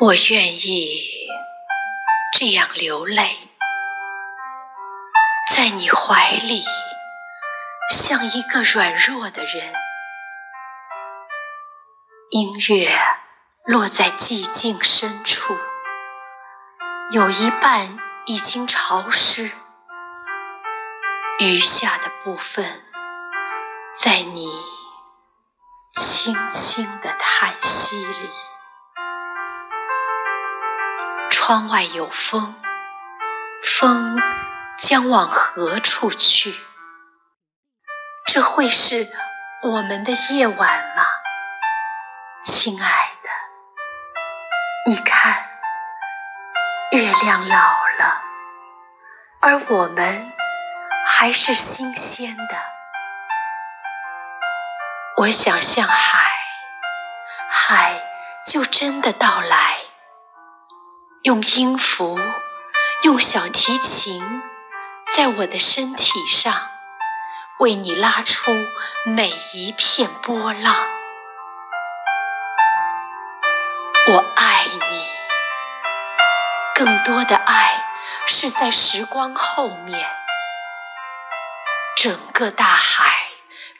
我愿意这样流泪，在你怀里，像一个软弱的人。音乐落在寂静深处，有一半已经潮湿，余下的部分，在你轻轻的叹息里。窗外有风，风将往何处去？这会是我们的夜晚吗，亲爱的？你看，月亮老了，而我们还是新鲜的。我想向海，海就真的到来。用音符，用小提琴，在我的身体上，为你拉出每一片波浪。我爱你，更多的爱是在时光后面。整个大海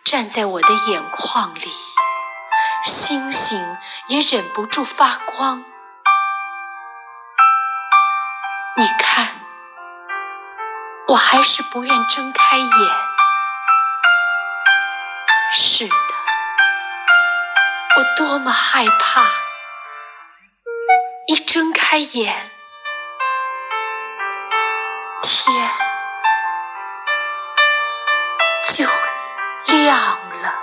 站在我的眼眶里，星星也忍不住发光。我还是不愿睁开眼。是的，我多么害怕，一睁开眼，天就亮了。